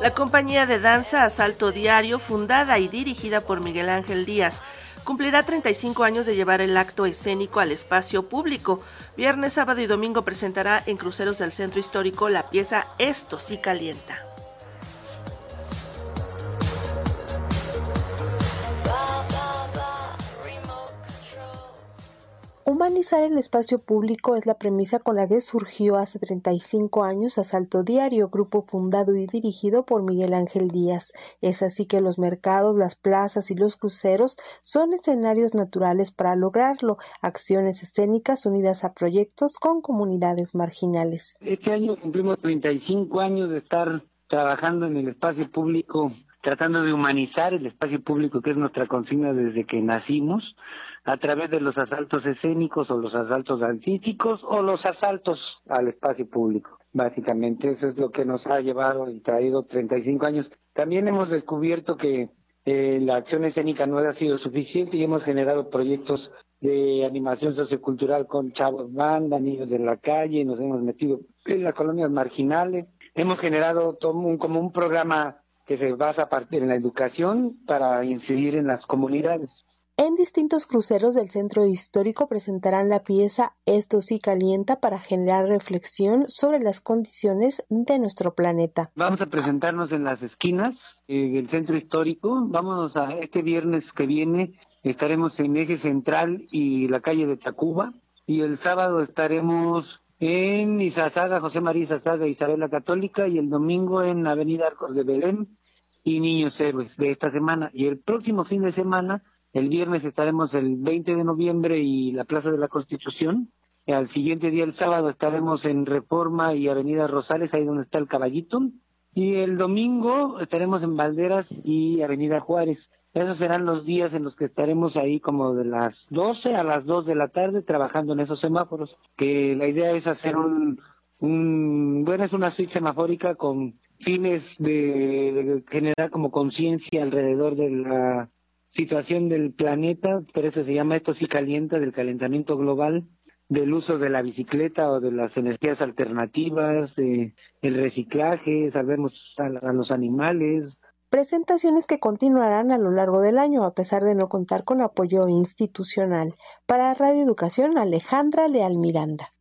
La compañía de danza Asalto Diario, fundada y dirigida por Miguel Ángel Díaz, cumplirá 35 años de llevar el acto escénico al espacio público. Viernes, sábado y domingo presentará en Cruceros del Centro Histórico la pieza Esto sí calienta. Humanizar el espacio público es la premisa con la que surgió hace 35 años Asalto Diario, grupo fundado y dirigido por Miguel Ángel Díaz. Es así que los mercados, las plazas y los cruceros son escenarios naturales para lograrlo, acciones escénicas unidas a proyectos con comunidades marginales. Este año cumplimos 35 años de estar trabajando en el espacio público, tratando de humanizar el espacio público, que es nuestra consigna desde que nacimos, a través de los asaltos escénicos o los asaltos dancísticos o los asaltos al espacio público. Básicamente eso es lo que nos ha llevado y traído 35 años. También hemos descubierto que eh, la acción escénica no ha sido suficiente y hemos generado proyectos de animación sociocultural con chavos banda, niños de la calle, nos hemos metido en las colonias marginales Hemos generado como un programa que se basa a partir en la educación para incidir en las comunidades. En distintos cruceros del centro histórico presentarán la pieza Esto sí calienta para generar reflexión sobre las condiciones de nuestro planeta. Vamos a presentarnos en las esquinas del centro histórico. Vamos a este viernes que viene estaremos en Eje Central y la calle de Tacuba y el sábado estaremos en Izazaga, José María Izazaga, Isabela Católica, y el domingo en Avenida Arcos de Belén y Niños Héroes de esta semana. Y el próximo fin de semana, el viernes estaremos el 20 de noviembre y la Plaza de la Constitución. Al siguiente día, el sábado, estaremos en Reforma y Avenida Rosales, ahí donde está el caballito. Y el domingo estaremos en Valderas y Avenida Juárez. Esos serán los días en los que estaremos ahí como de las 12 a las 2 de la tarde trabajando en esos semáforos, que la idea es hacer un, bueno, es una suite semafórica con fines de, generar como conciencia alrededor de la situación del planeta, por eso se llama esto sí calienta, del calentamiento global, del uso de la bicicleta o de las energías alternativas, el reciclaje, salvemos a los animales, presentaciones que continuarán a lo largo del año a pesar de no contar con apoyo institucional. Para Radio Educación, Alejandra Leal Miranda.